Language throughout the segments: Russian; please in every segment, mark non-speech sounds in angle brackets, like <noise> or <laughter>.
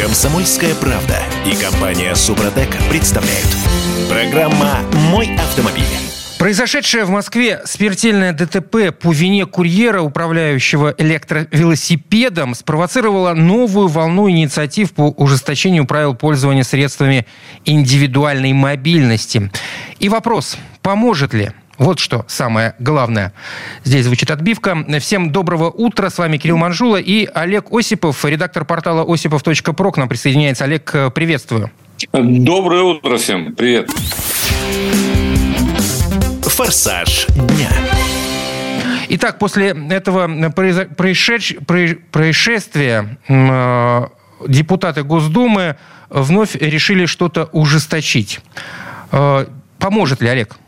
Комсомольская правда и компания Супротек представляют. Программа «Мой автомобиль». Произошедшее в Москве смертельное ДТП по вине курьера, управляющего электровелосипедом, спровоцировало новую волну инициатив по ужесточению правил пользования средствами индивидуальной мобильности. И вопрос, поможет ли вот что самое главное. Здесь звучит отбивка. Всем доброго утра. С вами Кирилл Манжула и Олег Осипов, редактор портала осипов.про. К нам присоединяется. Олег, приветствую. Доброе утро всем. Привет. Форсаж дня. Итак, после этого происшедш... происшествия э, депутаты Госдумы вновь решили что-то ужесточить. Э, поможет ли, Олег?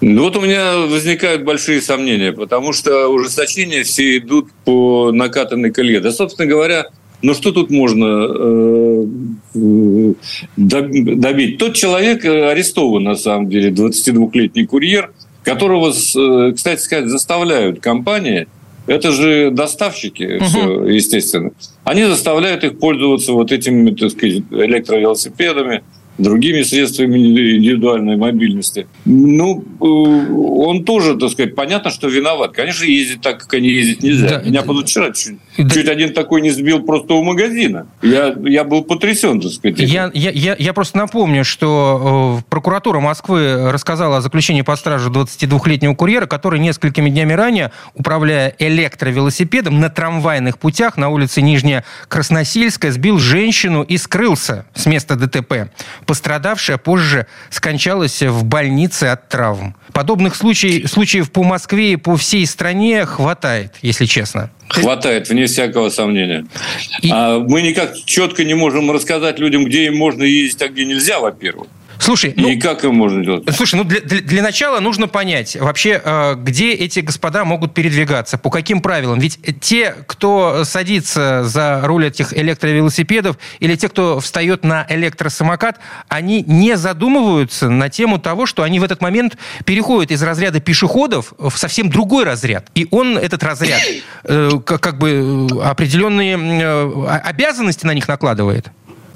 Ну вот у меня возникают большие сомнения, потому что ужесточения все идут по накатанной колее. Да, собственно говоря, ну что тут можно э, добить? Тот человек арестован, на самом деле, 22-летний курьер, которого, э, кстати сказать, заставляют компании, это же доставщики, угу. все, естественно. Они заставляют их пользоваться вот этими, так сказать, электровелосипедами, другими средствами индивидуальной мобильности. Ну, э, он тоже, так сказать, понятно, что виноват. Конечно, ездить так, как они ездить нельзя. Да, Меня да, позавчера чуть, да. чуть один такой не сбил просто у магазина. Я, я был потрясен, так сказать. Я, я, я, я просто напомню, что э, прокуратура Москвы рассказала о заключении под стражу 22-летнего курьера, который несколькими днями ранее, управляя электровелосипедом на трамвайных путях на улице Нижняя Красносельская, сбил женщину и скрылся с места ДТП. Пострадавшая позже скончалась в больнице от травм. Подобных случаев, случаев по Москве и по всей стране хватает, если честно. Хватает, вне всякого сомнения. И... А мы никак четко не можем рассказать людям, где им можно ездить, а где нельзя, во-первых. Слушай, ну, и как им можно делать? Слушай, ну для, для, для начала нужно понять вообще, э, где эти господа могут передвигаться, по каким правилам. Ведь те, кто садится за руль этих электровелосипедов, или те, кто встает на электросамокат, они не задумываются на тему того, что они в этот момент переходят из разряда пешеходов в совсем другой разряд. И он, этот разряд, э, как, как бы э, определенные обязанности на них накладывает.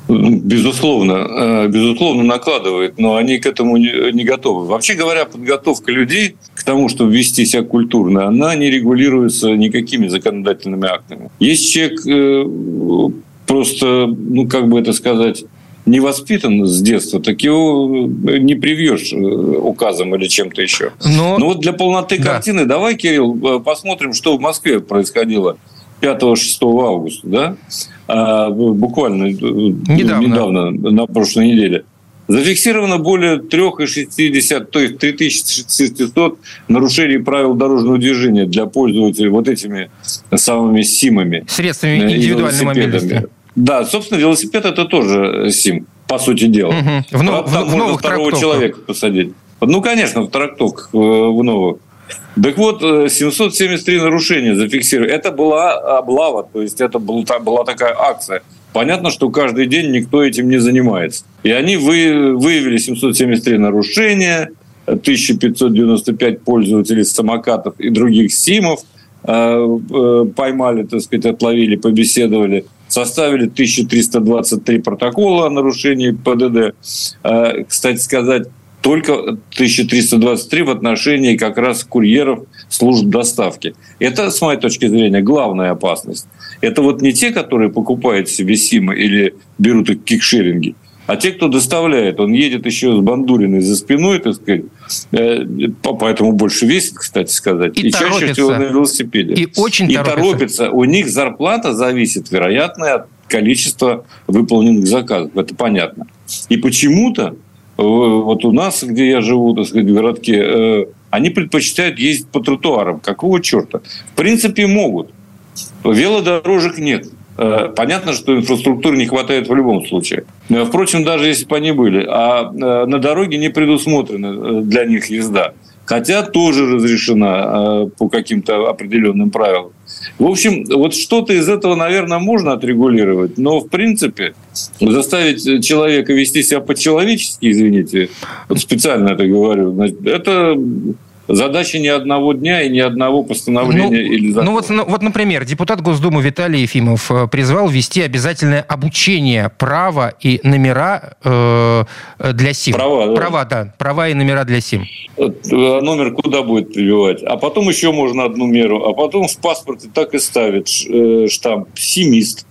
Безусловно, э, безусловно накладывает, но они к этому не готовы. Вообще говоря, подготовка людей к тому, чтобы вести себя культурно, она не регулируется никакими законодательными актами. Если человек э, просто, ну как бы это сказать, не воспитан с детства, так его не привьешь э, указом или чем-то еще. Но, Но вот для полноты да. картины давай, Кирилл, посмотрим, что в Москве происходило 5-6 августа, да? А, буквально э, недавно. недавно, на прошлой неделе, зафиксировано более 3,60, то есть 3600 нарушений правил дорожного движения для пользователей вот этими самыми СИМами. Средствами э, индивидуальной мобильности. Да, собственно, велосипед это тоже СИМ, по сути дела. Угу. В, нов, в, в можно новых второго трактовках. человека посадить. Ну, конечно, в трактовках э, в новых. Так вот, 773 э, нарушения зафиксировали. Это была облава, то есть это была такая акция. Понятно, что каждый день никто этим не занимается. И они выявили 773 нарушения, 1595 пользователей самокатов и других СИМов э, э, поймали, так сказать, отловили, побеседовали, составили 1323 протокола о нарушении ПДД. Кстати сказать, только 1323 в отношении как раз курьеров служб доставки. Это, с моей точки зрения, главная опасность. Это вот не те, которые покупают себе симы или берут их кикшеринги, а те, кто доставляет, он едет еще с бандуриной за спиной, так сказать, э, поэтому больше весит, кстати сказать, и, и чаще всего на велосипеде. И очень и торопится. торопится. У них зарплата зависит, вероятно, от количества выполненных заказов. Это понятно. И почему-то вот у нас, где я живу, так сказать, в городке, э, они предпочитают ездить по тротуарам. Какого черта? В принципе, могут. Велодорожек нет. Э, понятно, что инфраструктуры не хватает в любом случае. Впрочем, даже если бы они были. А э, на дороге не предусмотрена для них езда. Хотя тоже разрешена по каким-то определенным правилам. В общем, вот что-то из этого, наверное, можно отрегулировать, но в принципе заставить человека вести себя по-человечески, извините, вот специально это говорю, это задача ни одного дня и ни одного постановления ну, или закона. Ну вот, ну вот, например, депутат Госдумы Виталий Ефимов э, призвал ввести обязательное обучение права и номера э, для СИМ. Права, да. Права, да. Права и номера для СИМ. Э, номер куда будет прививать? А потом еще можно одну меру. А потом в паспорте так и ставит э, штамп «Симист».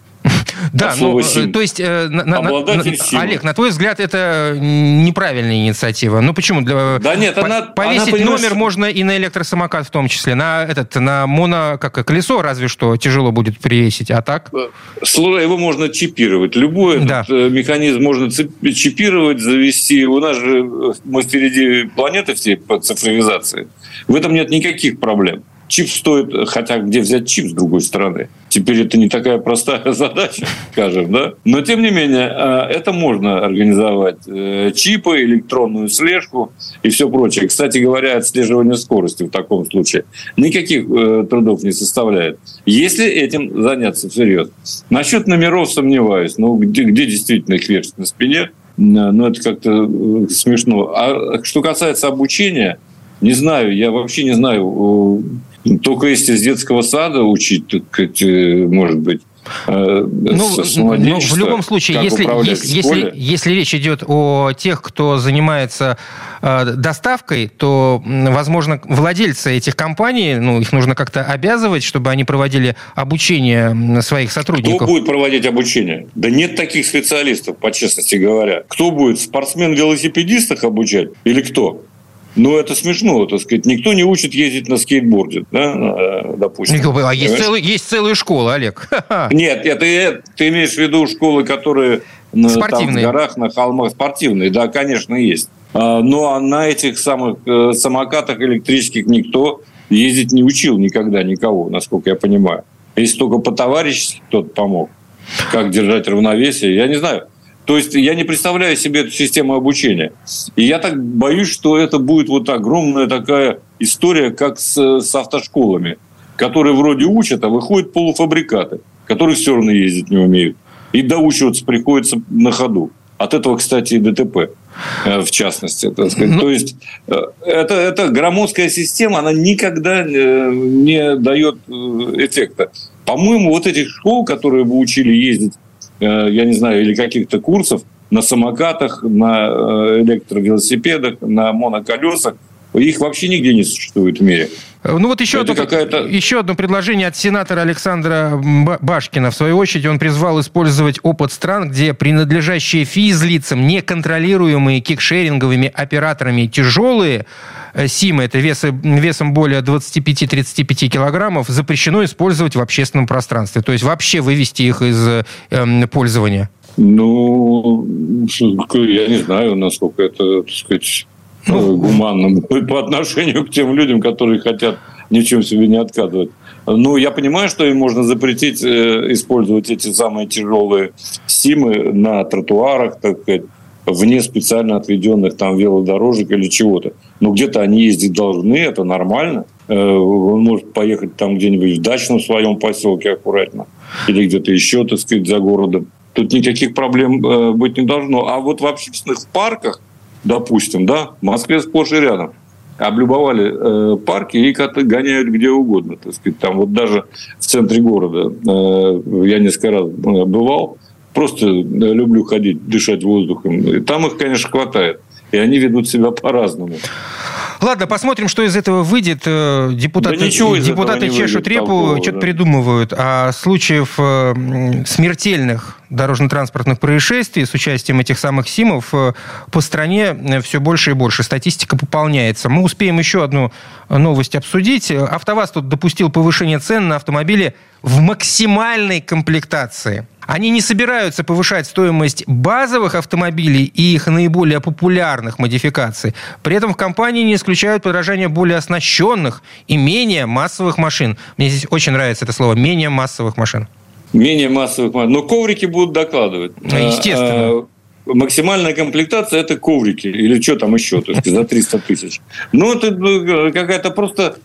Да, ну, э, то есть, э, на, на, Олег, на твой взгляд, это неправильная инициатива. Ну почему? Для, да нет, она... Повесить она, номер можно и на электросамокат в том числе. На, этот, на моно, как колесо разве что тяжело будет привесить, а так? Э, его можно чипировать. Любой да. этот механизм можно чипировать, завести. У нас же мы впереди планеты все по цифровизации. В этом нет никаких проблем. Чип стоит, хотя где взять чип с другой стороны? Теперь это не такая простая <laughs> задача, скажем, да? Но тем не менее, э, это можно организовать. Э, чипы, электронную слежку и все прочее. Кстати говоря, отслеживание скорости в таком случае никаких э, трудов не составляет. Если этим заняться всерьез. Насчет номеров сомневаюсь. Ну, где, где действительно их вешать на спине? Ну, это как-то смешно. А что касается обучения, не знаю, я вообще не знаю, только если с детского сада учить, так, может быть, э, ну, ну, в любом случае, если, если, если, если речь идет о тех, кто занимается э, доставкой, то, возможно, владельцы этих компаний, ну, их нужно как-то обязывать, чтобы они проводили обучение своих сотрудников. Кто будет проводить обучение? Да нет таких специалистов, по честности говоря. Кто будет? Спортсмен-велосипедистах обучать или кто? Ну, это смешно, так сказать. Никто не учит ездить на скейтборде, да, э, допустим. А есть, целый, есть целые школы, Олег. Нет, это, ты имеешь в виду школы, которые спортивные. там в горах, на холмах, спортивные, да, конечно, есть. А, но на этих самых э, самокатах электрических никто ездить не учил никогда никого, насколько я понимаю. Если только по-товарищески кто-то помог, как держать равновесие, я не знаю. То есть я не представляю себе эту систему обучения. И я так боюсь, что это будет вот огромная такая история, как с, с автошколами, которые вроде учат, а выходят полуфабрикаты, которые все равно ездить не умеют. И доучиваться приходится на ходу. От этого, кстати, и ДТП э, в частности. Так сказать. Ну... То есть э, это, это громоздкая система, она никогда э, не дает эффекта. По-моему, вот этих школ, которые бы учили ездить я не знаю, или каких-то курсов на самокатах, на э, электровелосипедах, на моноколесах. Их вообще нигде не существует в мире. Ну вот еще, одно, еще одно предложение от сенатора Александра Башкина. В свою очередь он призвал использовать опыт стран, где принадлежащие физлицам, неконтролируемые кикшеринговыми операторами тяжелые э, СИМы, это весы, весом более 25-35 килограммов, запрещено использовать в общественном пространстве. То есть вообще вывести их из э, пользования. Ну, я не знаю, насколько это, так сказать, ну, гуманным <laughs> по отношению к тем людям, которые хотят ни в чем себе не отказывать. Ну, я понимаю, что им можно запретить э, использовать эти самые тяжелые симы на тротуарах, так сказать, вне специально отведенных там велодорожек или чего-то. Но где-то они ездить должны, это нормально. Э, он может поехать там где-нибудь в дачном своем поселке аккуратно или где-то еще, так сказать, за городом. Тут никаких проблем э, быть не должно. А вот в общественных парках допустим, да, в Москве сплошь и рядом облюбовали э, парки и гоняют где угодно. Так сказать. Там вот даже в центре города э, я несколько раз э, бывал, просто э, люблю ходить, дышать воздухом. И там их, конечно, хватает. И они ведут себя по-разному. Ладно, посмотрим, что из этого выйдет. Э, депутаты, да ничего депутаты чешут репу, что-то да. придумывают. А случаев э, смертельных дорожно-транспортных происшествий с участием этих самых СИМов э, по стране все больше и больше. Статистика пополняется. Мы успеем еще одну новость обсудить. АвтоВАЗ тут допустил повышение цен на автомобили в максимальной комплектации. Они не собираются повышать стоимость базовых автомобилей и их наиболее популярных модификаций. При этом в компании не исключают подражание более оснащенных и менее массовых машин. Мне здесь очень нравится это слово «менее массовых машин». Менее массовых машин. Но коврики будут докладывать. Ну, естественно. А, максимальная комплектация – это коврики. Или что там еще, то есть за 300 тысяч. Ну, это э, какая-то просто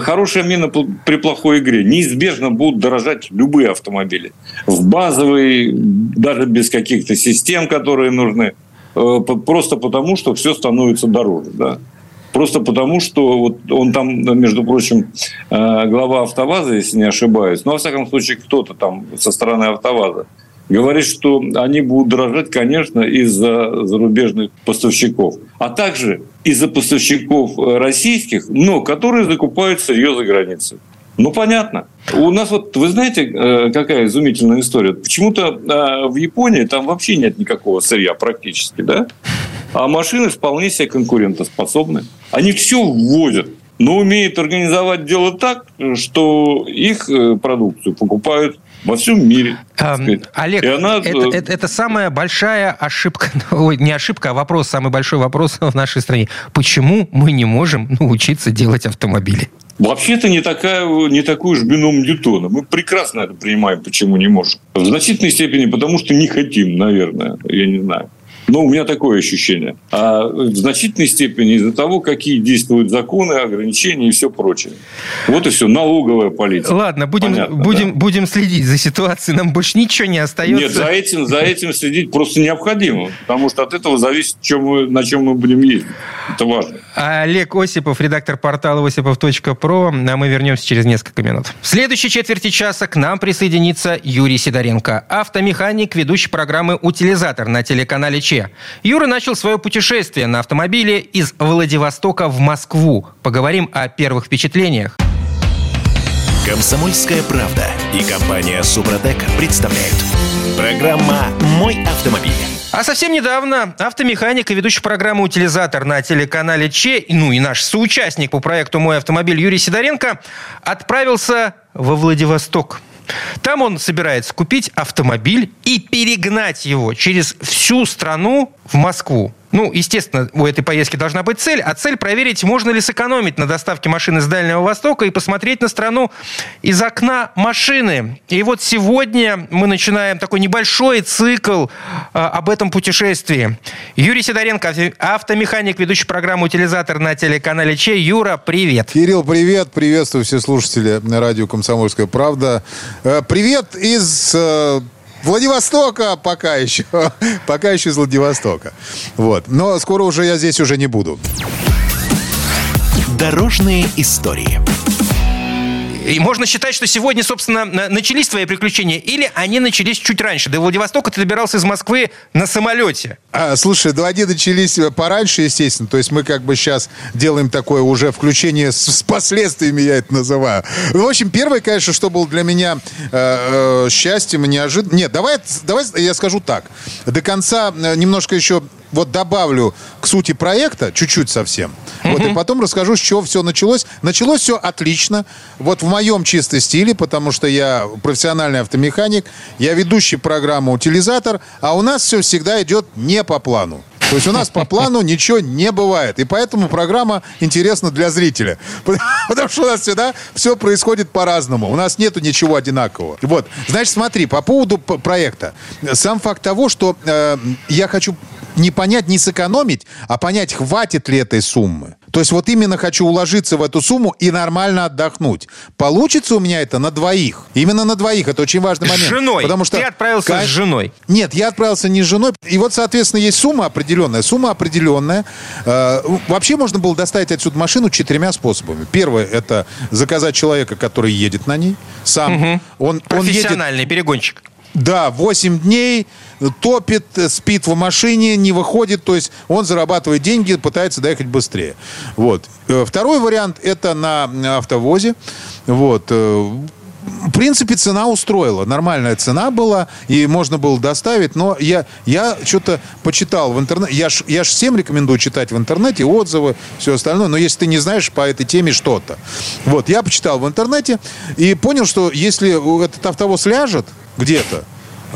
хорошая мина при плохой игре. Неизбежно будут дорожать любые автомобили. В базовые, даже без каких-то систем, которые нужны. Э, просто потому, что все становится дороже. Да? Просто потому, что вот он там, между прочим, э, глава АвтоВАЗа, если не ошибаюсь, ну, во всяком случае, кто-то там со стороны АвтоВАЗа, говорит, что они будут дорожать, конечно, из-за зарубежных поставщиков, а также из-за поставщиков э, российских, но которые закупают сырье за границей. Ну, понятно. У нас вот, вы знаете, э, какая изумительная история? Почему-то э, в Японии там вообще нет никакого сырья практически, да? А машины вполне себе конкурентоспособны. Они все вводят, но умеют организовать дело так, что их продукцию покупают во всем мире. Эм, Олег, и она... это, э, это, это самая большая ошибка, <laughs> ой, не ошибка, а вопрос, самый большой вопрос <laughs> в нашей стране. Почему мы не можем научиться делать автомобили? Вообще-то не, такая, не такой уж бином Ньютона. Мы прекрасно это понимаем, почему не можем. В значительной степени потому, что не хотим, наверное. Я не знаю. Ну, у меня такое ощущение. А в значительной степени из-за того, какие действуют законы, ограничения и все прочее. Вот и все, налоговая политика. Ладно, будем, Понятно, будем, да? будем следить за ситуацией, нам больше ничего не остается. Нет, за этим, за этим следить просто необходимо, потому что от этого зависит, чем мы, на чем мы будем ездить. Это важно. Олег Осипов, редактор портала осипов.про, а мы вернемся через несколько минут. В следующей четверти часа к нам присоединится Юрий Сидоренко, автомеханик, ведущий программы «Утилизатор» на телеканале ЧЕ Москве. Юра начал свое путешествие на автомобиле из Владивостока в Москву. Поговорим о первых впечатлениях. Комсомольская правда и компания Супротек представляют. Программа «Мой автомобиль». А совсем недавно автомеханик и ведущий программы «Утилизатор» на телеканале Че, ну и наш соучастник по проекту «Мой автомобиль» Юрий Сидоренко отправился во Владивосток – там он собирается купить автомобиль и перегнать его через всю страну в Москву. Ну, естественно, у этой поездки должна быть цель, а цель проверить, можно ли сэкономить на доставке машины с Дальнего Востока и посмотреть на страну из окна машины. И вот сегодня мы начинаем такой небольшой цикл э, об этом путешествии. Юрий Сидоренко, автомеханик, ведущий программу «Утилизатор» на телеканале Че. Юра, привет. Кирилл, привет. Приветствую все слушатели на радио «Комсомольская правда». Э, привет из э, Владивостока пока еще. <laughs> пока еще из Владивостока. Вот. Но скоро уже я здесь уже не буду. Дорожные истории. И можно считать, что сегодня, собственно, начались твои приключения, или они начались чуть раньше. До Владивостока ты добирался из Москвы на самолете. А, слушай, ну они начались э, пораньше, естественно. То есть мы как бы сейчас делаем такое уже включение с, с последствиями, я это называю. В общем, первое, конечно, что было для меня э, э, счастьем и неожиданно... Нет, давай, давай я скажу так. До конца э, немножко еще вот добавлю к сути проекта, чуть-чуть совсем. Mm-hmm. Вот, и потом расскажу, с чего все началось. Началось все отлично. Вот в моем чистом стиле, потому что я профессиональный автомеханик, я ведущий программу «Утилизатор», а у нас все всегда идет не по плану. То есть у нас по плану ничего не бывает. И поэтому программа интересна для зрителя. <laughs> Потому что у нас всегда все происходит по-разному. У нас нету ничего одинакового. Вот. Значит, смотри, по поводу проекта. Сам факт того, что э, я хочу не понять, не сэкономить, а понять, хватит ли этой суммы. То есть вот именно хочу уложиться в эту сумму и нормально отдохнуть. Получится у меня это на двоих. Именно на двоих. Это очень важный момент. С женой. Потому что... Ты отправился как... с женой. Нет, я отправился не с женой. И вот, соответственно, есть сумма определенная. Сумма определенная. Э, вообще можно было доставить отсюда машину четырьмя способами. Первое – это заказать человека, который едет на ней. Сам. Угу. Он, Профессиональный он едет... перегонщик. Да, 8 дней, топит, спит в машине, не выходит, то есть он зарабатывает деньги, пытается доехать быстрее. Вот. Э, второй вариант – это на автовозе. Вот. Э, в принципе, цена устроила. Нормальная цена была, и можно было доставить. Но я, я что-то почитал в интернете. Я ж, я ж всем рекомендую читать в интернете отзывы, все остальное. Но если ты не знаешь по этой теме что-то. Вот, я почитал в интернете и понял, что если этот автовоз ляжет, где-то,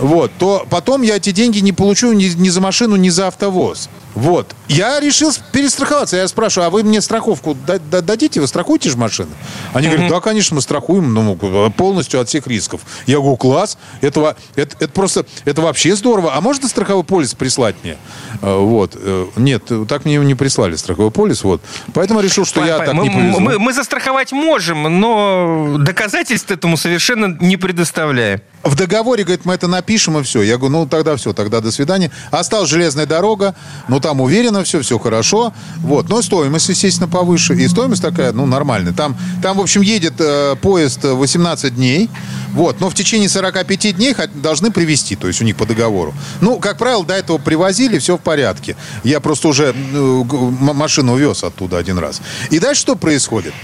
вот, то потом я эти деньги не получу ни, ни за машину, ни за автовоз. Вот. Я решил перестраховаться. Я спрашиваю, а вы мне страховку дадите? Вы страхуете же машины? Они mm-hmm. говорят, да, конечно, мы страхуем ну, полностью от всех рисков. Я говорю, класс, это, это, это просто, это вообще здорово. А можно страховой полис прислать мне? А, вот. Э, нет, так мне не прислали страховой полис. Вот. Поэтому решил, что я так мы, не повезу. Мы, мы застраховать можем, но доказательств этому совершенно не предоставляем. В договоре, говорит, мы это напишем и все. Я говорю, ну тогда все, тогда до свидания. Осталась железная дорога, ну там уверенно все, все хорошо. Вот. Но стоимость, естественно, повыше. И стоимость такая, ну, нормальная. Там, там в общем, едет э, поезд 18 дней. Вот. Но в течение 45 дней должны привезти, то есть у них по договору. Ну, как правило, до этого привозили, все в порядке. Я просто уже э, машину вез оттуда один раз. И дальше что происходит?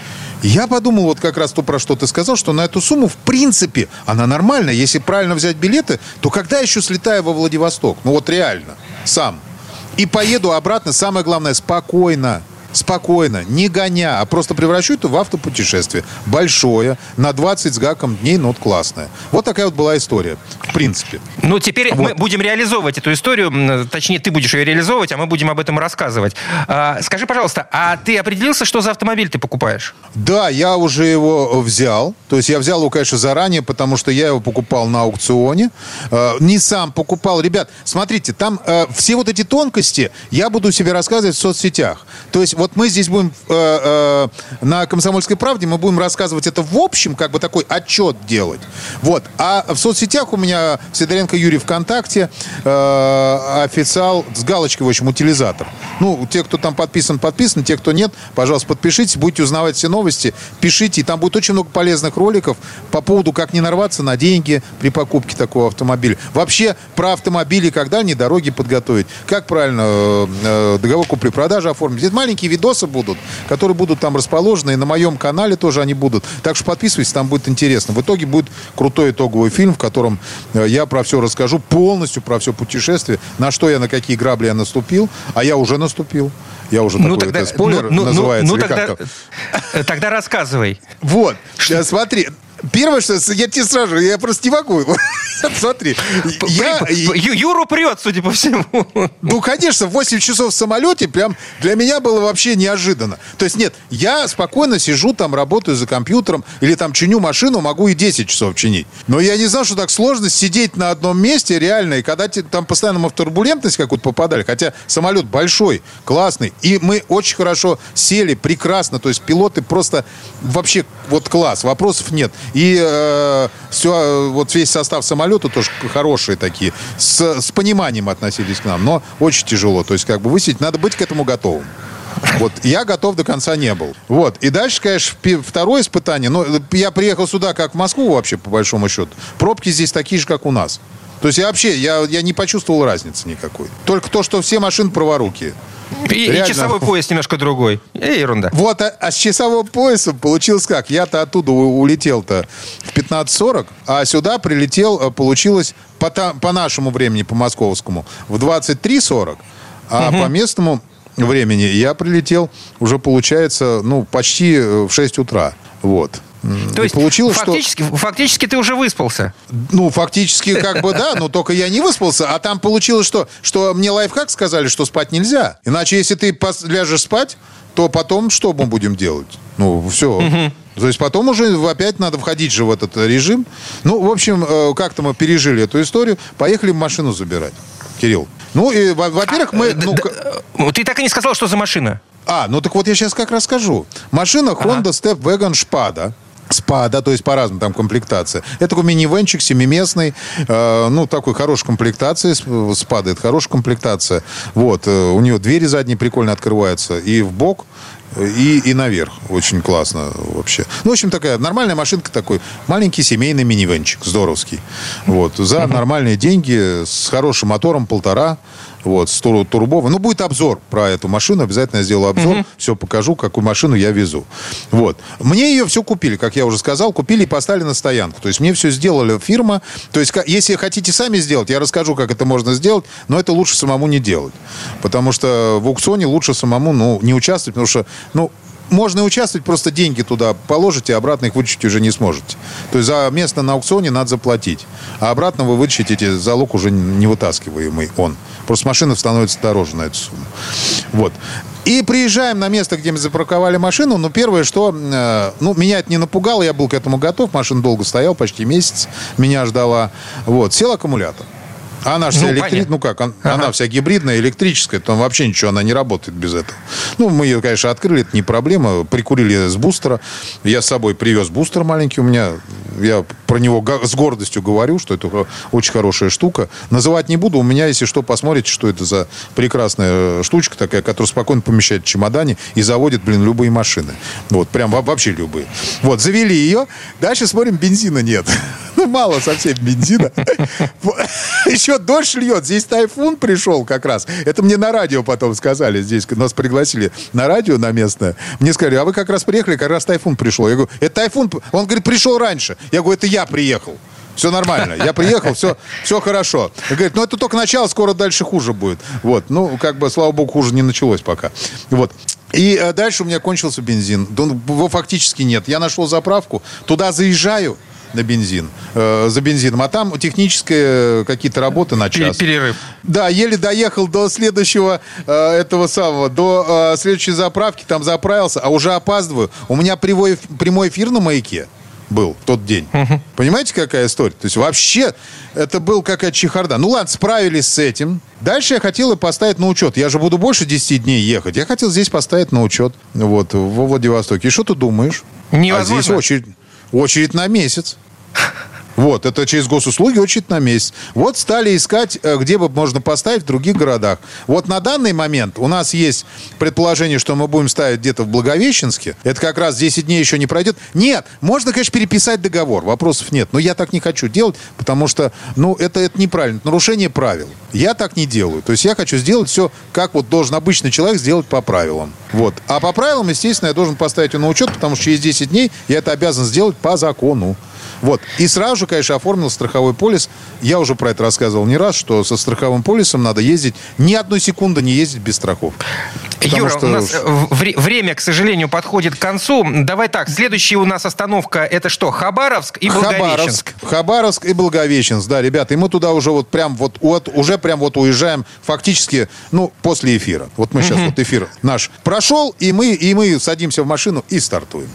Я подумал вот как раз то, про что ты сказал, что на эту сумму, в принципе, она нормальная. Если правильно взять билеты, то когда еще слетаю во Владивосток? Ну вот реально, сам. И поеду обратно, самое главное, спокойно спокойно, не гоня, а просто превращу это в автопутешествие. Большое, на 20 с гаком дней, но вот классное. Вот такая вот была история, в принципе. Ну, теперь вот. мы будем реализовывать эту историю, точнее, ты будешь ее реализовывать, а мы будем об этом рассказывать. А, скажи, пожалуйста, а ты определился, что за автомобиль ты покупаешь? Да, я уже его взял. То есть я взял его, конечно, заранее, потому что я его покупал на аукционе. А, не сам покупал. Ребят, смотрите, там а, все вот эти тонкости я буду себе рассказывать в соцсетях. То есть вот мы здесь будем э, э, на «Комсомольской правде», мы будем рассказывать это в общем, как бы такой отчет делать. Вот. А в соцсетях у меня Сидоренко Юрий ВКонтакте, э, официал с галочкой, в общем, утилизатор. Ну, те, кто там подписан, подписан, те, кто нет, пожалуйста, подпишитесь, будете узнавать все новости, пишите, и там будет очень много полезных роликов по поводу, как не нарваться на деньги при покупке такого автомобиля. Вообще, про автомобили, когда они дороги подготовить, как правильно э, э договор купли-продажи оформить. Это маленькие видосы будут, которые будут там расположены, и на моем канале тоже они будут. Так что подписывайтесь, там будет интересно. В итоге будет крутой итоговый фильм, в котором э, я про все расскажу, полностью про все путешествие, на что я, на какие грабли я наступил, а я уже наступил. Я уже ну, такой, тогда, это спойлер ну, ну, называется. Ну, ну тогда, тогда рассказывай. Вот, смотри, Первое, что я тебе сразу, я просто не могу. <laughs> Смотри. Я, Юру прет, судя по всему. Ну, конечно, 8 часов в самолете прям для меня было вообще неожиданно. То есть, нет, я спокойно сижу там, работаю за компьютером или там чиню машину, могу и 10 часов чинить. Но я не знал, что так сложно сидеть на одном месте реально. И когда там постоянно мы в турбулентность какую-то попадали, хотя самолет большой, классный, и мы очень хорошо сели, прекрасно. То есть пилоты просто вообще вот класс, вопросов нет. И э, все, вот весь состав самолета тоже хорошие такие, с, с пониманием относились к нам, но очень тяжело. То есть как бы высидеть, надо быть к этому готовым. Вот, я готов до конца не был. Вот, и дальше, конечно, второе испытание. Но ну, я приехал сюда как в Москву вообще, по большому счету. Пробки здесь такие же, как у нас. То есть я вообще, я, я не почувствовал разницы никакой. Только то, что все машины праворукие. И, и часовой пояс немножко другой. И ерунда. Вот, а, а с часовым поясом получилось как? Я-то оттуда улетел-то в 15.40, а сюда прилетел, э, получилось по, по нашему времени, по московскому, в 23.40, а угу. по местному времени я прилетел уже, получается, ну, почти э, в 6 утра. Вот. То есть получилось, фактически, что... фактически ты уже выспался? Ну, фактически как бы да, но только я не выспался. А там получилось, что, что мне лайфхак сказали, что спать нельзя. Иначе, если ты ляжешь спать, то потом что мы будем делать? Ну, все. Угу. То есть потом уже опять надо входить же в этот режим. Ну, в общем, э, как-то мы пережили эту историю. Поехали машину забирать. Кирилл. Ну, и, во-первых, мы... А, ну, да, ты так и не сказал, что за машина. А, ну так вот я сейчас как расскажу. Машина Honda ага. Step Wagon Spada спа, да, то есть по-разному там комплектация. Это такой минивенчик семиместный, э, ну, такой хорошей комплектации, спада, это хорошая комплектация. Вот, э, у нее двери задние прикольно открываются и в бок, и, и наверх. Очень классно вообще. Ну, в общем, такая нормальная машинка такой. Маленький семейный минивенчик, здоровский. Вот. За нормальные деньги, с хорошим мотором, полтора вот, с турбовой. Ну, будет обзор про эту машину, обязательно я сделаю обзор, угу. все покажу, какую машину я везу. Вот. Мне ее все купили, как я уже сказал, купили и поставили на стоянку. То есть мне все сделали фирма. То есть если хотите сами сделать, я расскажу, как это можно сделать, но это лучше самому не делать. Потому что в аукционе лучше самому ну, не участвовать, потому что ну, можно участвовать, просто деньги туда положите, а обратно их вытащить уже не сможете. То есть за место на аукционе надо заплатить. А обратно вы вытащите залог уже не вытаскиваемый он. Просто машина становится дороже на эту сумму. Вот. И приезжаем на место, где мы запарковали машину. Но первое, что... Э, ну, меня это не напугало, я был к этому готов. Машина долго стояла, почти месяц меня ждала. Вот. Сел аккумулятор. Она же ну, электри... ну как, он, ага. она вся гибридная, электрическая, там вообще ничего, она не работает без этого. Ну, мы ее, конечно, открыли, это не проблема. Прикурили с бустера. Я с собой привез бустер маленький у меня. Я про него с гордостью говорю, что это очень хорошая штука. Называть не буду. У меня, если что, посмотрите, что это за прекрасная штучка такая, которая спокойно помещает в чемодане и заводит, блин, любые машины. Вот, прям вообще любые. Вот, завели ее. Дальше смотрим, бензина нет. <laughs> Ну, мало совсем бензина. <laughs> Еще дождь льет. Здесь тайфун пришел как раз. Это мне на радио потом сказали. Здесь нас пригласили на радио на местное. Мне сказали, а вы как раз приехали, как раз тайфун пришел. Я говорю, это тайфун? Он говорит, пришел раньше. Я говорю, это я приехал. Все нормально. Я приехал, все, все хорошо. И говорит, ну это только начало, скоро дальше хуже будет. Вот. Ну, как бы, слава богу, хуже не началось пока. Вот. И э, дальше у меня кончился бензин. Его фактически нет. Я нашел заправку, туда заезжаю, на бензин, э, за бензином. А там технические э, какие-то работы на час. Перерыв. Да, еле доехал до следующего э, этого самого, до э, следующей заправки, там заправился, а уже опаздываю. У меня прямой, прямой эфир на маяке был в тот день. Угу. Понимаете, какая история? То есть вообще это был какая-то чехарда. Ну ладно, справились с этим. Дальше я хотел поставить на учет. Я же буду больше 10 дней ехать. Я хотел здесь поставить на учет. Вот, во Владивостоке. И что ты думаешь? Невозможно. А здесь очередь, очередь на месяц. Вот, это через госуслуги очередь на месяц. Вот стали искать, э, где бы можно поставить в других городах. Вот на данный момент у нас есть предположение, что мы будем ставить где-то в Благовещенске. Это как раз 10 дней еще не пройдет. Нет, можно, конечно, переписать договор, вопросов нет. Но я так не хочу делать, потому что, ну, это, это неправильно, это нарушение правил. Я так не делаю. То есть я хочу сделать все, как вот должен обычный человек сделать по правилам. Вот. А по правилам, естественно, я должен поставить его на учет, потому что через 10 дней я это обязан сделать по закону. Вот. И сразу же, конечно, оформил страховой полис. Я уже про это рассказывал не раз, что со страховым полисом надо ездить ни одной секунды не ездить без страховки. Юра, что... у нас вре- время, к сожалению, подходит к концу. Давай так, следующая у нас остановка это что? Хабаровск и Благовещенск. Хабаровск, Хабаровск и Благовещенск, да, ребята. И мы туда уже вот прям вот, вот уже прям вот уезжаем фактически, ну, после эфира. Вот мы сейчас вот эфир наш прошел, и мы, и мы садимся в машину и стартуем.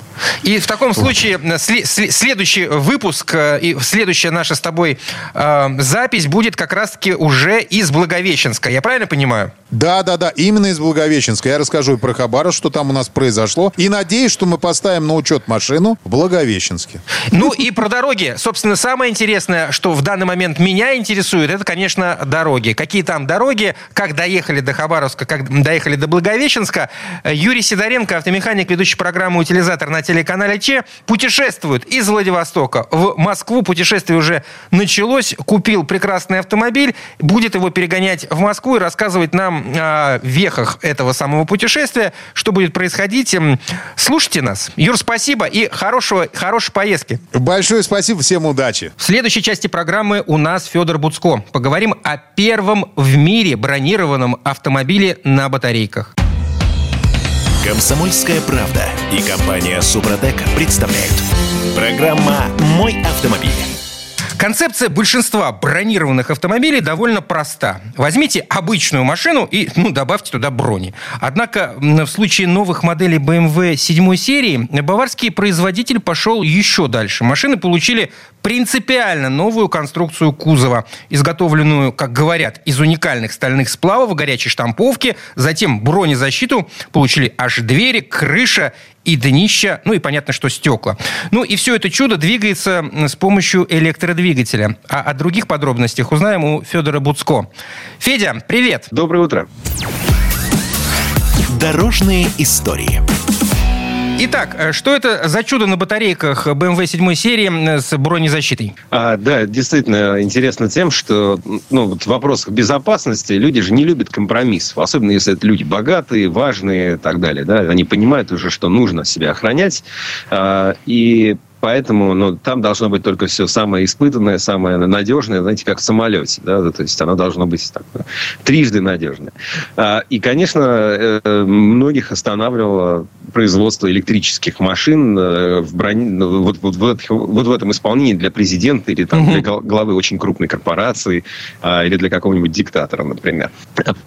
И в таком случае след- следующий выпуск выпуск э, и следующая наша с тобой э, запись будет как раз-таки уже из Благовещенска. Я правильно понимаю? Да, да, да, именно из Благовещенска. Я расскажу и про Хабаров, что там у нас произошло. И надеюсь, что мы поставим на учет машину в Благовещенске. Ну и про дороги. Собственно, самое интересное, что в данный момент меня интересует, это, конечно, дороги. Какие там дороги, как доехали до Хабаровска, как доехали до Благовещенска. Юрий Сидоренко, автомеханик, ведущий программу «Утилизатор» на телеканале Че, путешествует из Владивостока в Москву. Путешествие уже началось. Купил прекрасный автомобиль. Будет его перегонять в Москву и рассказывать нам о вехах этого самого путешествия. Что будет происходить. Слушайте нас. Юр, спасибо и хорошего, хорошей поездки. Большое спасибо. Всем удачи. В следующей части программы у нас Федор Буцко. Поговорим о первом в мире бронированном автомобиле на батарейках. Комсомольская правда и компания Супротек представляют. Программа «Мой автомобиль». Концепция большинства бронированных автомобилей довольно проста. Возьмите обычную машину и ну, добавьте туда брони. Однако в случае новых моделей BMW 7 серии баварский производитель пошел еще дальше. Машины получили принципиально новую конструкцию кузова, изготовленную, как говорят, из уникальных стальных сплавов, горячей штамповки, затем бронезащиту, получили аж двери, крыша и днища, ну и понятно, что стекла. Ну и все это чудо двигается с помощью электродвигателя. А о других подробностях узнаем у Федора Буцко. Федя, привет! Доброе утро! Дорожные истории. Итак, э, что это за чудо на батарейках BMW 7 серии с бронезащитой? А, да, действительно интересно тем, что ну, вот в вопросах безопасности люди же не любят компромиссов, особенно если это люди богатые, важные и так далее. Да? Они понимают уже, что нужно себя охранять. А, и Поэтому ну, там должно быть только все самое испытанное, самое надежное, знаете, как в самолете. Да? То есть оно должно быть так, трижды надежное. А, и, конечно, э, многих останавливало производство электрических машин э, в, броне, ну, вот, вот, вот, вот в этом исполнении для президента или там, для главы очень крупной корпорации а, или для какого-нибудь диктатора, например.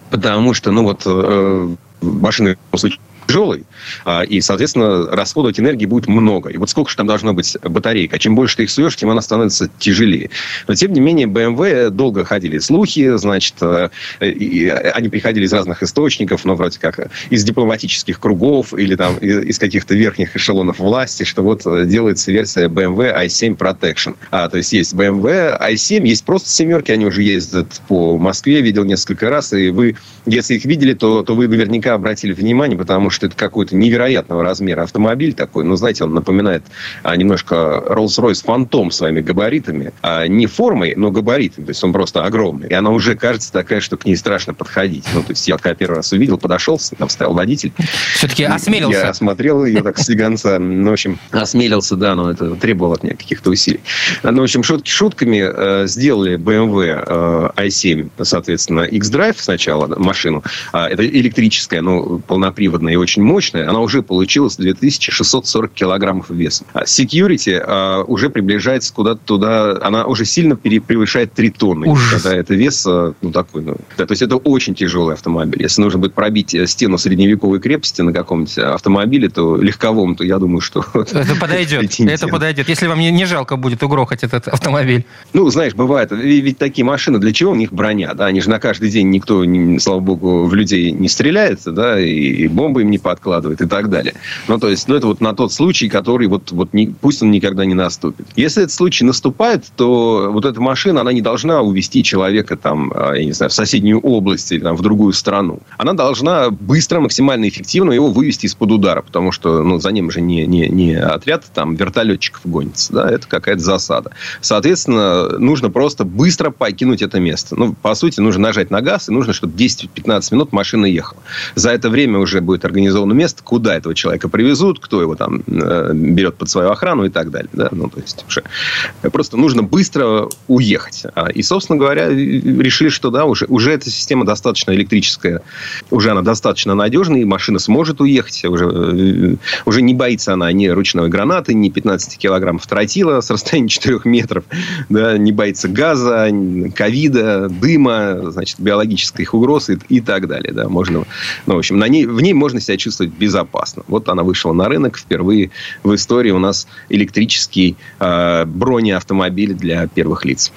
Потому что, ну вот, э, машины после тяжелый, а, и, соответственно, расходовать энергии будет много. И вот сколько же там должно быть батареек? А чем больше ты их суешь, тем она становится тяжелее. Но, тем не менее, BMW долго ходили слухи, значит, э, и они приходили из разных источников, ну, вроде как из дипломатических кругов или там из каких-то верхних эшелонов власти, что вот делается версия BMW i7 Protection. А, то есть есть BMW i7, есть просто семерки, они уже ездят по Москве, видел несколько раз, и вы, если их видели, то, то вы наверняка обратили внимание, потому что это какой-то невероятного размера автомобиль такой. Ну, знаете, он напоминает а, немножко Rolls-Royce Phantom своими габаритами. А, не формой, но габаритами. То есть он просто огромный. И она уже кажется такая, что к ней страшно подходить. Ну, то есть я когда первый раз увидел, подошел, там стоял водитель. Все-таки осмелился. Я осмотрел ее так с слегонца. Ну, в общем, осмелился, да, но это требовало от меня каких-то усилий. Ну, в общем, шутки шутками э, сделали BMW э, i7, соответственно, X-Drive сначала, машину. А, это электрическая, но полноприводная очень мощная. Она уже получилась 2640 килограммов веса. А Security а, уже приближается куда-то туда. Она уже сильно превышает 3 тонны. Ужас. Когда это вес, ну, такой, ну, да, то есть это очень тяжелый автомобиль. Если нужно будет пробить э, стену средневековой крепости на каком-нибудь автомобиле, то легковом, то я думаю, что... <laughs> Это <laughs> подойдет. Это подойдет. Если вам не, не жалко будет угрохать этот автомобиль. Ну, знаешь, бывает. Ведь такие машины, для чего у них броня? Да, они же на каждый день никто, слава богу, в людей не стреляется, да, и бомбы им не подкладывает и так далее. Ну, то есть, ну, это вот на тот случай, который вот, вот не, пусть он никогда не наступит. Если этот случай наступает, то вот эта машина, она не должна увести человека там, а, я не знаю, в соседнюю область или там в другую страну. Она должна быстро, максимально эффективно его вывести из-под удара, потому что, ну, за ним же не, не, не отряд там вертолетчиков гонится, да, это какая-то засада. Соответственно, нужно просто быстро покинуть это место. Ну, по сути, нужно нажать на газ, и нужно, чтобы 10-15 минут машина ехала. За это время уже будет организовано место, куда этого человека привезут, кто его там э, берет под свою охрану и так далее. Да? Ну, то есть уже просто нужно быстро уехать. А, и, собственно говоря, решили, что да, уже, уже эта система достаточно электрическая, уже она достаточно надежная, и машина сможет уехать. Уже, э, уже не боится она ни ручной гранаты, ни 15 килограммов тротила с расстояния 4 метров, да, не боится газа, ковида, дыма, значит, биологических угроз и, и так далее. Да, можно, ну, в общем, на ней, в ней можно себя чувствовать безопасно. Вот она вышла на рынок. Впервые в истории у нас электрический э, бронеавтомобиль для первых лиц.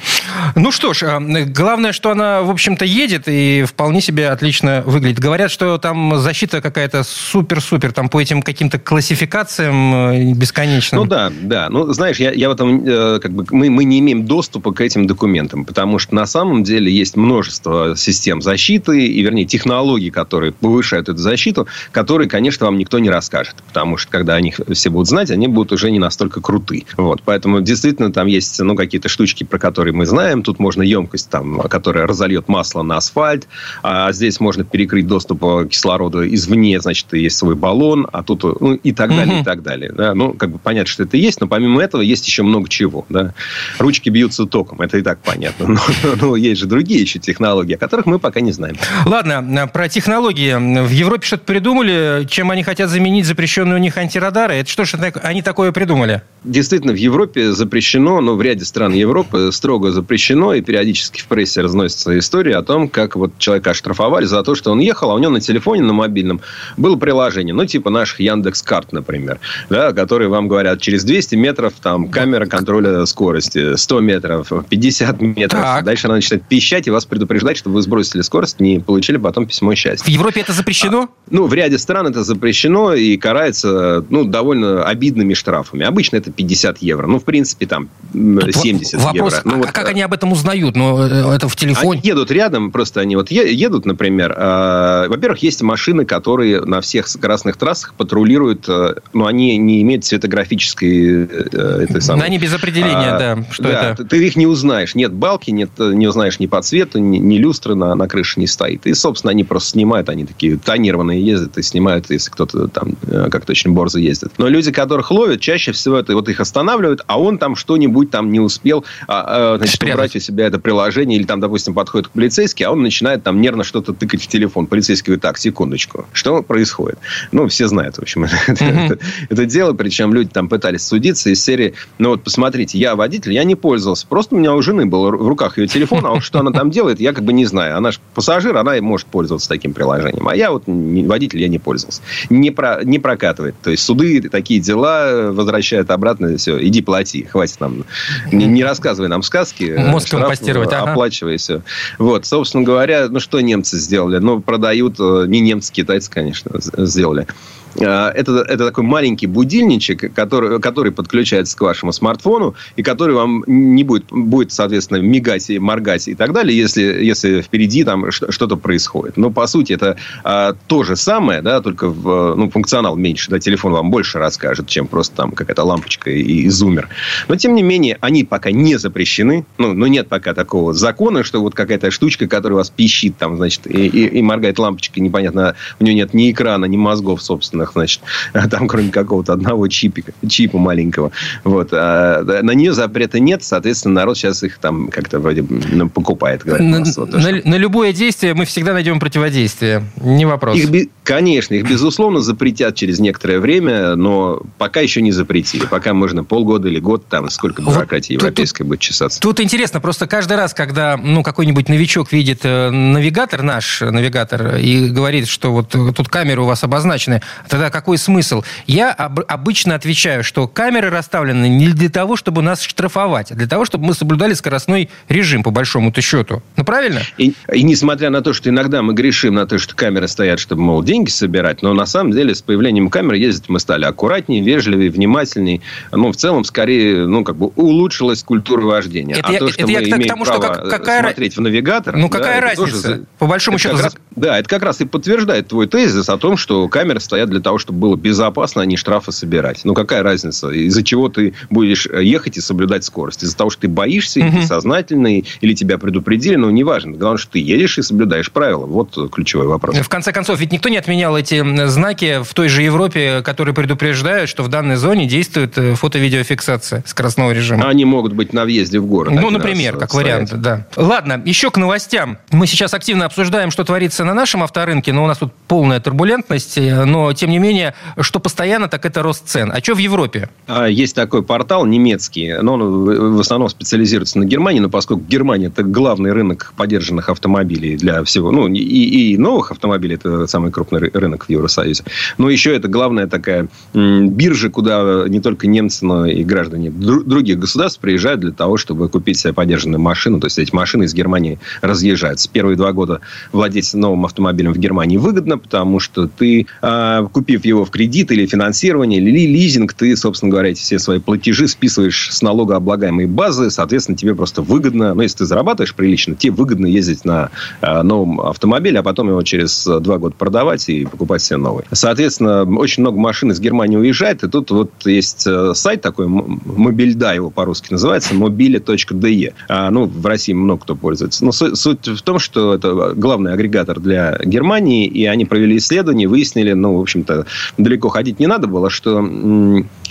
Ну что ж, а, главное, что она, в общем-то, едет и вполне себе отлично выглядит. Говорят, что там защита какая-то супер-супер, там по этим каким-то классификациям э, бесконечным. Ну да, да. Ну, знаешь, я, я в этом, э, как бы, мы, мы не имеем доступа к этим документам, потому что на самом деле есть множество систем защиты, и, вернее, технологий, которые повышают эту защиту, которые, конечно, вам никто не расскажет. Потому что, когда они все будут знать, они будут уже не настолько круты. Вот. Поэтому, действительно, там есть ну, какие-то штучки, про которые мы знаем. Тут можно емкость, там, которая разольет масло на асфальт. А здесь можно перекрыть доступ к кислороду извне. Значит, есть свой баллон. А тут... Ну, и так далее, mm-hmm. и так далее. Да? Ну, как бы понятно, что это есть. Но помимо этого есть еще много чего. Да? Ручки бьются током. Это и так понятно. Но, <laughs> но, но есть же другие еще технологии, о которых мы пока не знаем. Ладно, про технологии. В Европе что-то придумали, чем они хотят заменить запрещенные у них антирадары? Это что же они такое придумали? Действительно, в Европе запрещено, но в ряде стран Европы строго запрещено, и периодически в прессе разносятся истории о том, как вот человека оштрафовали за то, что он ехал, а у него на телефоне, на мобильном было приложение, ну, типа наших Яндекс Карт, например, да, которые вам говорят, через 200 метров там камера контроля скорости, 100 метров, 50 метров. Так. Дальше она начинает пищать и вас предупреждать, что вы сбросили скорость, не получили потом письмо счастья. В Европе это запрещено? А, ну, в ряде стран это запрещено и карается, ну, довольно обидными штрафами. Обычно это 50 евро. Ну, в принципе, там 70 Вопрос, евро. Ну, а вот, как они об этом узнают? Ну, э, это в телефоне? Они едут рядом, просто они вот едут, например. Э, во-первых, есть машины, которые на всех скоростных трассах патрулируют, э, но они не имеют цветографической... Э, этой самой, они без определения, а, да, что да, это. Ты их не узнаешь. Нет балки, нет, не узнаешь ни по цвету, ни, ни люстры на, на крыше не стоит. И, собственно, они просто снимают, они такие тонированные ездят и снимают, если кто-то там э, как-то очень борзо ездит. Но люди, которых ловят, чаще всего это вот их останавливают, а он там что-нибудь там не успел. А, а, значит, убрать у себя это приложение, или там, допустим, подходит к полицейский, а он начинает там нервно что-то тыкать в телефон. Полицейский говорит, так, секундочку, что происходит? Ну, все знают, в общем, <laughs> это, это дело, причем люди там пытались судиться из серии, ну вот посмотрите, я водитель, я не пользовался, просто у меня у жены был в руках ее телефон, а вот что она там делает, я как бы не знаю. Она же пассажир, она может пользоваться таким приложением, а я вот водитель, я не пользовался. Не, про, не прокатывает. То есть суды, такие дела возвращают обратно, все, иди плати, хватит нам, не, не рассказывай нам сказки, Мозг компостировать, ага. оплачивай все. Вот, собственно говоря, ну что немцы сделали? Ну, продают, э, не немцы, китайцы, конечно, сделали Э, это, это такой маленький будильничек, который, который подключается к вашему смартфону, и который вам не будет, будет соответственно, мигать и моргать и так далее, если, если впереди там что-то происходит. Но, по сути, это а, то же самое, да, только в, ну, функционал меньше, да, телефон вам больше расскажет, чем просто там какая-то лампочка и, и зумер. Но, тем не менее, они пока не запрещены, ну, но нет пока такого закона, что вот какая-то штучка, которая вас пищит, там, значит, и, и, и моргает лампочкой, непонятно, у нее нет ни экрана, ни мозгов, собственно, данных, значит, <laughs> там кроме какого-то одного чипика, чипа маленького. Вот. А на нее запрета нет, соответственно, народ сейчас их там как-то вроде ну, покупает. Говорят, на, вот, на, на любое действие мы всегда найдем противодействие. Не вопрос. Их, конечно, их, безусловно, запретят через некоторое время, но пока еще не запретили. Пока можно полгода или год, там сколько бюрократии вот европейской тут, будет чесаться. Тут интересно, просто каждый раз, когда ну, какой-нибудь новичок видит э, навигатор наш, навигатор, и говорит, что вот тут камеры у вас обозначены, Тогда какой смысл? Я об, обычно отвечаю, что камеры расставлены не для того, чтобы нас штрафовать, а для того, чтобы мы соблюдали скоростной режим, по большому-то счету. Ну, правильно? И, и несмотря на то, что иногда мы грешим на то, что камеры стоят, чтобы, мол, деньги собирать, но на самом деле с появлением камер ездить мы стали аккуратнее, вежливее, внимательнее. Ну, в целом, скорее, ну, как бы улучшилась культура вождения. Это а я, то, что это мы я имеем к тому, право что какая... смотреть в навигатор... Ну, какая да, разница? Тоже... По большому счету... Раз... Да, это как раз и подтверждает твой тезис о том, что камеры стоят для того, чтобы было безопасно, а не штрафы собирать. Ну, какая разница? Из-за чего ты будешь ехать и соблюдать скорость? Из-за того, что ты боишься, угу. ты сознательный, или тебя предупредили, ну, неважно. Главное, что ты едешь и соблюдаешь правила. Вот ключевой вопрос. В конце концов, ведь никто не отменял эти знаки в той же Европе, которые предупреждают, что в данной зоне действует э, фото-видеофиксация скоростного режима. Они могут быть на въезде в город. Ну, например, как стоять. вариант, да. Ладно, еще к новостям. Мы сейчас активно обсуждаем, что творится на нашем авторынке, но у нас тут полная турбулентность. Э, но, тем не менее, что постоянно, так это рост цен. А что в Европе? А, есть такой портал немецкий, но он в основном специализируется на Германии, но поскольку Германия это главный рынок поддержанных автомобилей для всего, ну, и, и новых автомобилей, это самый крупный рынок в Евросоюзе. Но еще это главная такая биржа, куда не только немцы, но и граждане других государств приезжают для того, чтобы купить себе поддержанную машину. То есть, эти машины из Германии разъезжаются. Первые два года владеть новым автомобилем в Германии выгодно, потому что ты, а, купив его в кредит или финансирование, или лизинг, ты, собственно говоря, эти все свои платежи списываешь с налогооблагаемой базы, соответственно, тебе просто выгодно, ну, если ты зарабатываешь прилично, тебе выгодно ездить на э, новом автомобиле, а потом его через два года продавать и покупать себе новый. Соответственно, очень много машин из Германии уезжает, и тут вот есть э, сайт такой, Мобильда его по-русски называется, mobile.de. А, ну, в России много кто пользуется. Но суть в том, что это главный агрегатор для Германии, и они провели исследование, выяснили, ну, в общем-то, далеко ходить не надо было, что,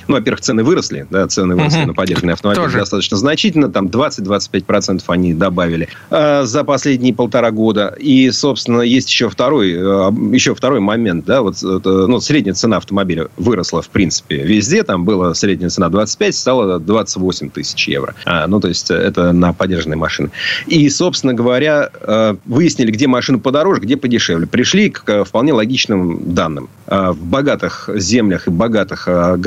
ну, во-первых, цены выросли, да, цены выросли угу. на поддержанные автомобили Тоже. достаточно значительно, там 20-25% они добавили э, за последние полтора года. И, собственно, есть еще второй, э, еще второй момент, да, вот, это, ну, средняя цена автомобиля выросла, в принципе, везде, там была средняя цена 25, стала 28 тысяч евро. А, ну, то есть, это на поддержанные машины. И, собственно говоря, э, выяснили, где машина подороже, где подешевле. Пришли к э, вполне логичным данным. Э, в богатых землях и богатых э,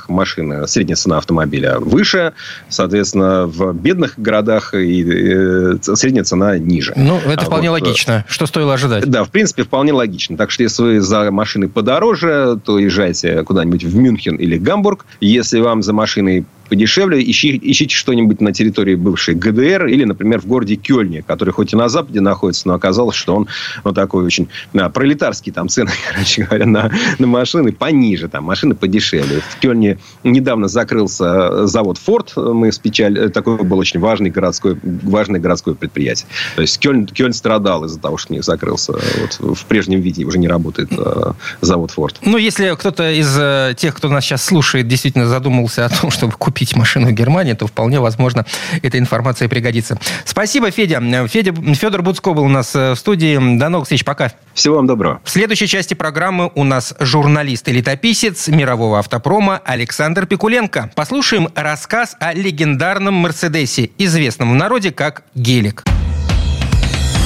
городах машины средняя цена автомобиля выше, соответственно, в бедных городах и э, средняя цена ниже. Ну, это а вполне вот, логично. Что стоило ожидать? Да, в принципе, вполне логично. Так что, если вы за машиной подороже, то езжайте куда-нибудь в Мюнхен или Гамбург. Если вам за машиной подешевле, ищи, ищите что-нибудь на территории бывшей ГДР или, например, в городе Кёльне, который хоть и на Западе находится, но оказалось, что он вот такой очень да, пролетарский там цены, <laughs> короче говоря, на, на машины пониже, там машины подешевле. В Кёльне недавно закрылся завод Форд, мы с печаль, такой был очень важный городской, важное городское предприятие. То есть Кёльн, Кёльн страдал из-за того, что них закрылся вот, в прежнем виде, уже не работает э, завод Форд. Ну, если кто-то из э, тех, кто нас сейчас слушает, действительно задумался о том, <laughs> чтобы купить купить машину в Германии, то вполне возможно эта информация пригодится. Спасибо, Федя. Федя Федор Буцко был у нас э, в студии. До новых встреч. Пока. Всего вам доброго. В следующей части программы у нас журналист и летописец мирового автопрома Александр Пикуленко. Послушаем рассказ о легендарном Мерседесе, известном в народе как «Гелик».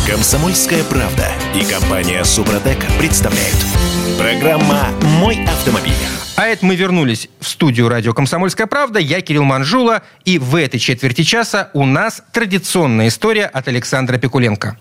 Комсомольская правда и компания Супротек представляют. Программа «Мой автомобиль». А это мы вернулись в студию радио «Комсомольская правда». Я Кирилл Манжула. И в этой четверти часа у нас традиционная история от Александра Пикуленко.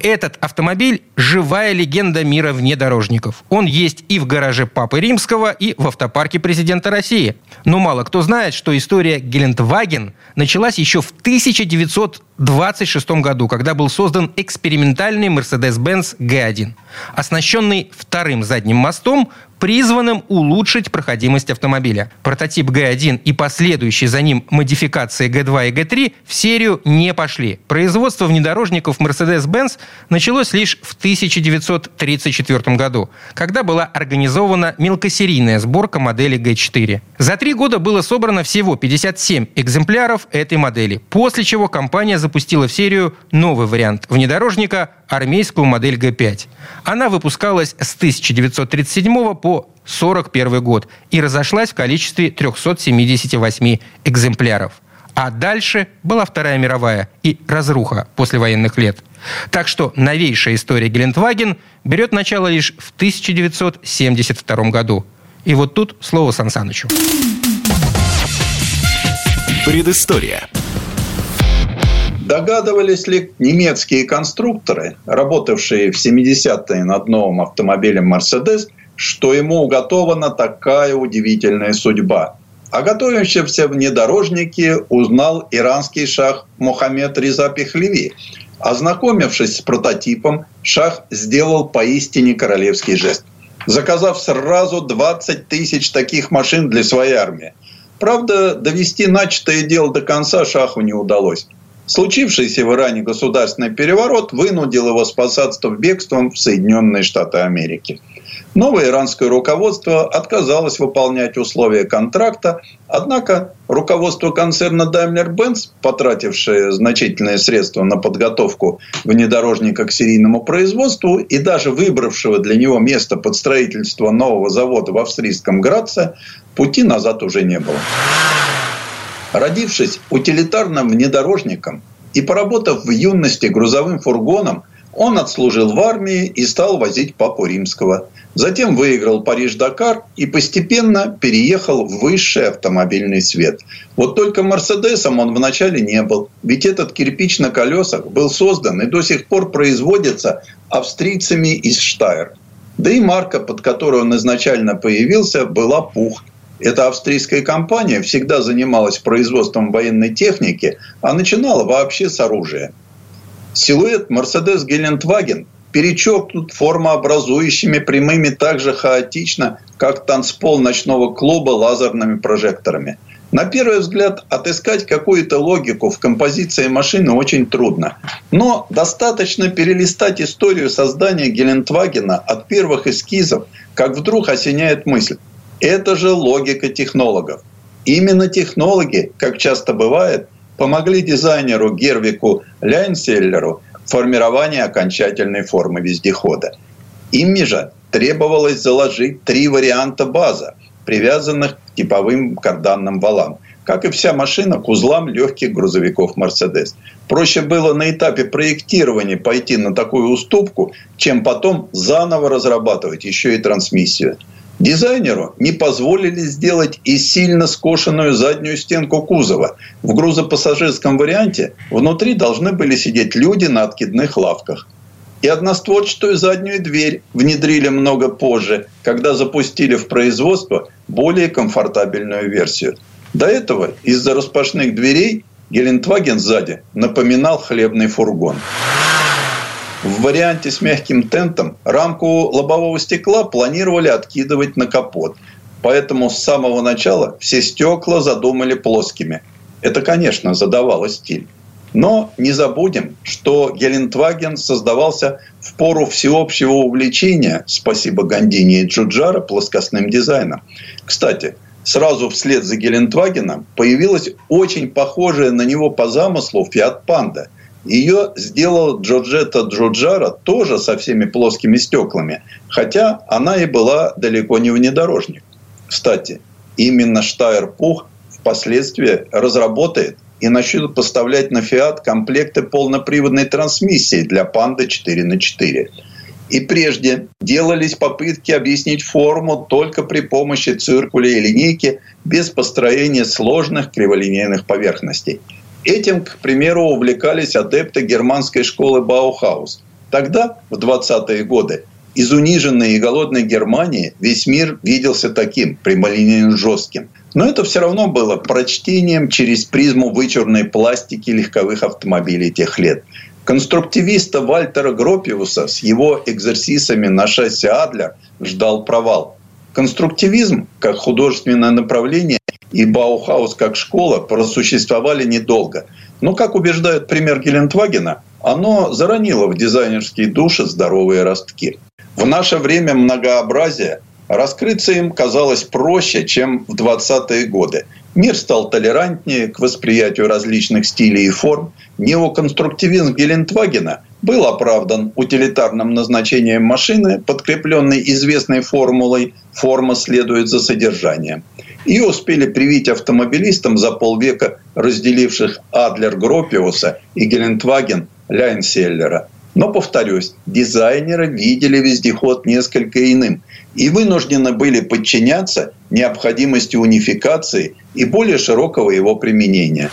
Этот автомобиль – живая легенда мира внедорожников. Он есть и в гараже Папы Римского, и в автопарке президента России. Но мало кто знает, что история Гелендваген началась еще в 1926 году, когда был создан экспериментальный Mercedes-Benz G1. Оснащенный вторым задним мостом, призванным улучшить проходимость автомобиля. Прототип G1 и последующие за ним модификации G2 и G3 в серию не пошли. Производство внедорожников Mercedes-Benz началось лишь в 1934 году, когда была организована мелкосерийная сборка модели G4. За три года было собрано всего 57 экземпляров этой модели, после чего компания запустила в серию новый вариант внедорожника армейскую модель Г5. Она выпускалась с 1937 по 1941 год и разошлась в количестве 378 экземпляров. А дальше была Вторая мировая и разруха после военных лет. Так что новейшая история Гелендваген берет начало лишь в 1972 году. И вот тут слово Сан Санычу. Предыстория. Догадывались ли немецкие конструкторы, работавшие в 70-е над новым автомобилем Mercedes, что ему уготована такая удивительная судьба? О готовящемся внедорожнике узнал иранский шах Мухаммед Риза Пехлеви. Ознакомившись с прототипом, шах сделал поистине королевский жест. Заказав сразу 20 тысяч таких машин для своей армии. Правда, довести начатое дело до конца шаху не удалось. Случившийся в Иране государственный переворот вынудил его спасаться бегством в Соединенные Штаты Америки. Новое иранское руководство отказалось выполнять условия контракта, однако руководство концерна Daimler-Benz, потратившее значительные средства на подготовку внедорожника к серийному производству и даже выбравшего для него место под строительство нового завода в австрийском Граце, пути назад уже не было. Родившись утилитарным внедорожником и поработав в юности грузовым фургоном, он отслужил в армии и стал возить папу римского. Затем выиграл Париж-Дакар и постепенно переехал в высший автомобильный свет. Вот только Мерседесом он вначале не был. Ведь этот кирпич на колесах был создан и до сих пор производится австрийцами из Штайр. Да и марка, под которой он изначально появился, была «Пух». Эта австрийская компания всегда занималась производством военной техники, а начинала вообще с оружия. Силуэт Mercedes Гелендваген перечеркнут формообразующими прямыми так же хаотично, как танцпол ночного клуба лазерными прожекторами. На первый взгляд, отыскать какую-то логику в композиции машины очень трудно. Но достаточно перелистать историю создания Гелендвагена от первых эскизов, как вдруг осеняет мысль. Это же логика технологов. Именно технологи, как часто бывает, помогли дизайнеру Гервику Ляйнселлеру в окончательной формы вездехода. Ими же требовалось заложить три варианта база, привязанных к типовым карданным валам, как и вся машина к узлам легких грузовиков Mercedes. Проще было на этапе проектирования пойти на такую уступку, чем потом заново разрабатывать еще и трансмиссию. Дизайнеру не позволили сделать и сильно скошенную заднюю стенку кузова. В грузопассажирском варианте внутри должны были сидеть люди на откидных лавках. И одностворчатую заднюю дверь внедрили много позже, когда запустили в производство более комфортабельную версию. До этого из-за распашных дверей Гелендваген сзади напоминал хлебный фургон. В варианте с мягким тентом рамку лобового стекла планировали откидывать на капот. Поэтому с самого начала все стекла задумали плоскими. Это, конечно, задавало стиль. Но не забудем, что Гелендваген создавался в пору всеобщего увлечения, спасибо Гандине и Джуджара, плоскостным дизайном. Кстати, сразу вслед за Гелендвагеном появилась очень похожая на него по замыслу Fiat Panda. Ее сделал Джорджетта Джуджара тоже со всеми плоскими стеклами, хотя она и была далеко не внедорожник. Кстати, именно Штайр Пух впоследствии разработает и начнут поставлять на Fiat комплекты полноприводной трансмиссии для Panda 4 на 4 и прежде делались попытки объяснить форму только при помощи циркуля и линейки без построения сложных криволинейных поверхностей. Этим, к примеру, увлекались адепты германской школы Баухаус. Тогда, в 20-е годы, из униженной и голодной Германии весь мир виделся таким, прямолинейно жестким. Но это все равно было прочтением через призму вычурной пластики легковых автомобилей тех лет – Конструктивиста Вальтера Гропиуса с его экзерсисами на шасси Адлер ждал провал. Конструктивизм, как художественное направление, и Баухаус как школа просуществовали недолго. Но, как убеждает пример Гелендвагена, оно заронило в дизайнерские души здоровые ростки. В наше время многообразие раскрыться им казалось проще, чем в 20-е годы. Мир стал толерантнее к восприятию различных стилей и форм. Неоконструктивизм Гелендвагена был оправдан утилитарным назначением машины, подкрепленной известной формулой «форма следует за содержанием». Ее успели привить автомобилистам за полвека разделивших Адлер Гропиуса и Гелендваген Ляйнселлера. Но, повторюсь, дизайнеры видели вездеход несколько иным и вынуждены были подчиняться необходимости унификации и более широкого его применения.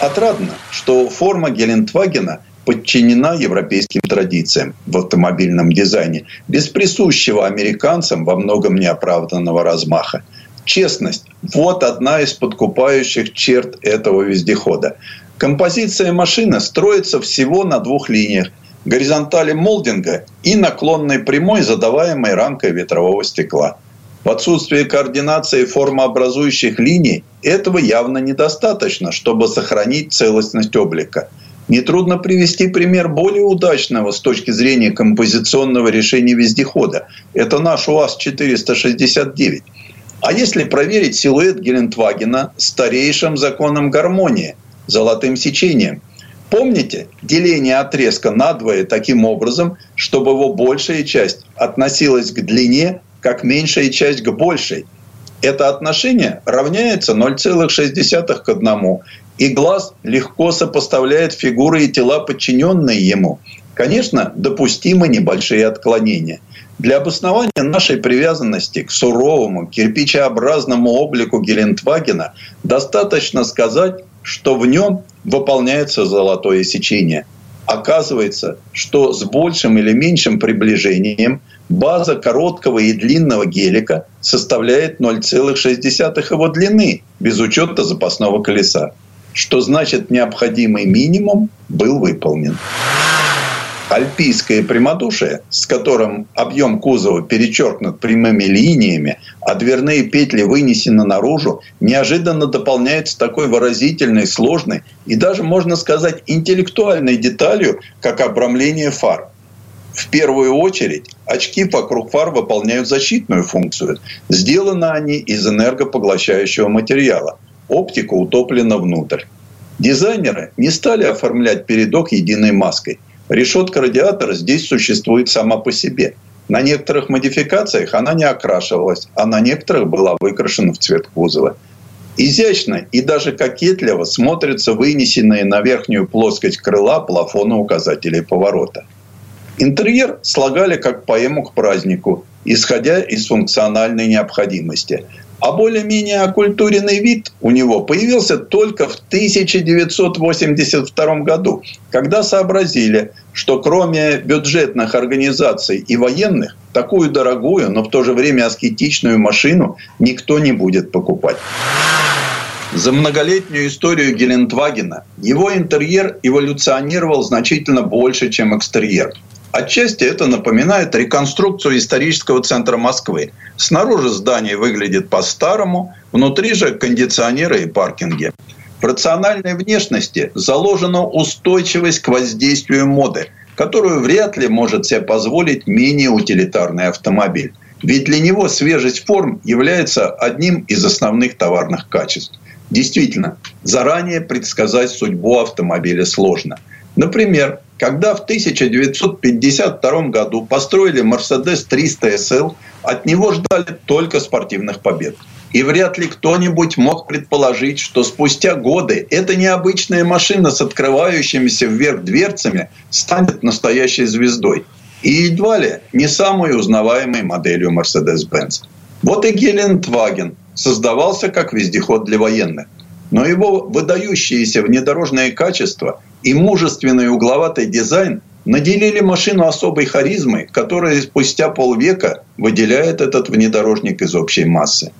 Отрадно, что форма Гелендвагена подчинена европейским традициям в автомобильном дизайне, без присущего американцам во многом неоправданного размаха. Честность – вот одна из подкупающих черт этого вездехода. Композиция машины строится всего на двух линиях – горизонтали молдинга и наклонной прямой, задаваемой рамкой ветрового стекла – в отсутствие координации формообразующих линий этого явно недостаточно, чтобы сохранить целостность облика. Нетрудно привести пример более удачного с точки зрения композиционного решения вездехода. Это наш УАЗ-469. А если проверить силуэт Гелендвагена старейшим законом гармонии, золотым сечением, Помните деление отрезка надвое таким образом, чтобы его большая часть относилась к длине, как меньшая часть к большей. Это отношение равняется 0,6 к 1. И глаз легко сопоставляет фигуры и тела, подчиненные ему. Конечно, допустимы небольшие отклонения. Для обоснования нашей привязанности к суровому, кирпичеобразному облику Гелендвагена достаточно сказать, что в нем выполняется золотое сечение. Оказывается, что с большим или меньшим приближением – база короткого и длинного гелика составляет 0,6 его длины, без учета запасного колеса. Что значит необходимый минимум был выполнен. Альпийское прямодушие, с которым объем кузова перечеркнут прямыми линиями, а дверные петли вынесены наружу, неожиданно дополняется такой выразительной, сложной и даже, можно сказать, интеллектуальной деталью, как обрамление фар – в первую очередь очки вокруг фар выполняют защитную функцию. Сделаны они из энергопоглощающего материала. Оптика утоплена внутрь. Дизайнеры не стали оформлять передок единой маской. Решетка радиатора здесь существует сама по себе. На некоторых модификациях она не окрашивалась, а на некоторых была выкрашена в цвет кузова. Изящно и даже кокетливо смотрятся вынесенные на верхнюю плоскость крыла плафоны указателей поворота – Интерьер слагали как поэму к празднику, исходя из функциональной необходимости. А более-менее оккультуренный вид у него появился только в 1982 году, когда сообразили, что кроме бюджетных организаций и военных, такую дорогую, но в то же время аскетичную машину никто не будет покупать. За многолетнюю историю Гелендвагена его интерьер эволюционировал значительно больше, чем экстерьер. Отчасти это напоминает реконструкцию исторического центра Москвы. Снаружи здание выглядит по-старому, внутри же кондиционеры и паркинги. В рациональной внешности заложена устойчивость к воздействию моды, которую вряд ли может себе позволить менее утилитарный автомобиль. Ведь для него свежесть форм является одним из основных товарных качеств. Действительно, заранее предсказать судьбу автомобиля сложно. Например, когда в 1952 году построили Mercedes 300 SL, от него ждали только спортивных побед. И вряд ли кто-нибудь мог предположить, что спустя годы эта необычная машина с открывающимися вверх дверцами станет настоящей звездой. И едва ли не самой узнаваемой моделью Mercedes-Benz. Вот и Гелендваген создавался как вездеход для военных. Но его выдающиеся внедорожные качества и мужественный угловатый дизайн наделили машину особой харизмой, которая спустя полвека выделяет этот внедорожник из общей массы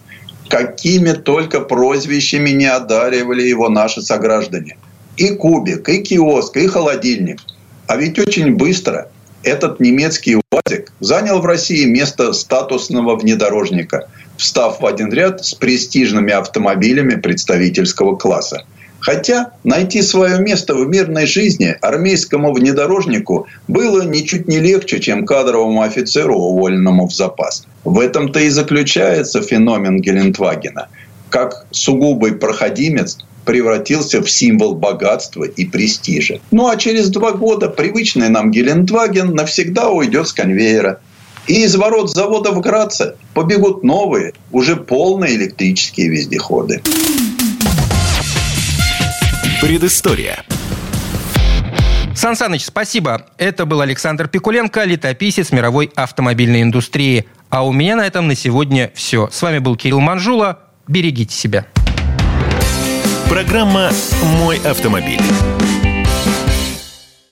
какими только прозвищами не одаривали его наши сограждане. И кубик, и киоск, и холодильник. А ведь очень быстро этот немецкий УАЗик занял в России место статусного внедорожника, встав в один ряд с престижными автомобилями представительского класса – Хотя найти свое место в мирной жизни армейскому внедорожнику было ничуть не легче, чем кадровому офицеру, уволенному в запас. В этом-то и заключается феномен Гелендвагена. Как сугубый проходимец превратился в символ богатства и престижа. Ну а через два года привычный нам Гелендваген навсегда уйдет с конвейера. И из ворот завода в Граце побегут новые, уже полные электрические вездеходы. Предыстория. Сан Саныч, спасибо. Это был Александр Пикуленко, летописец мировой автомобильной индустрии. А у меня на этом на сегодня все. С вами был Кирилл Манжула. Берегите себя. Программа «Мой автомобиль».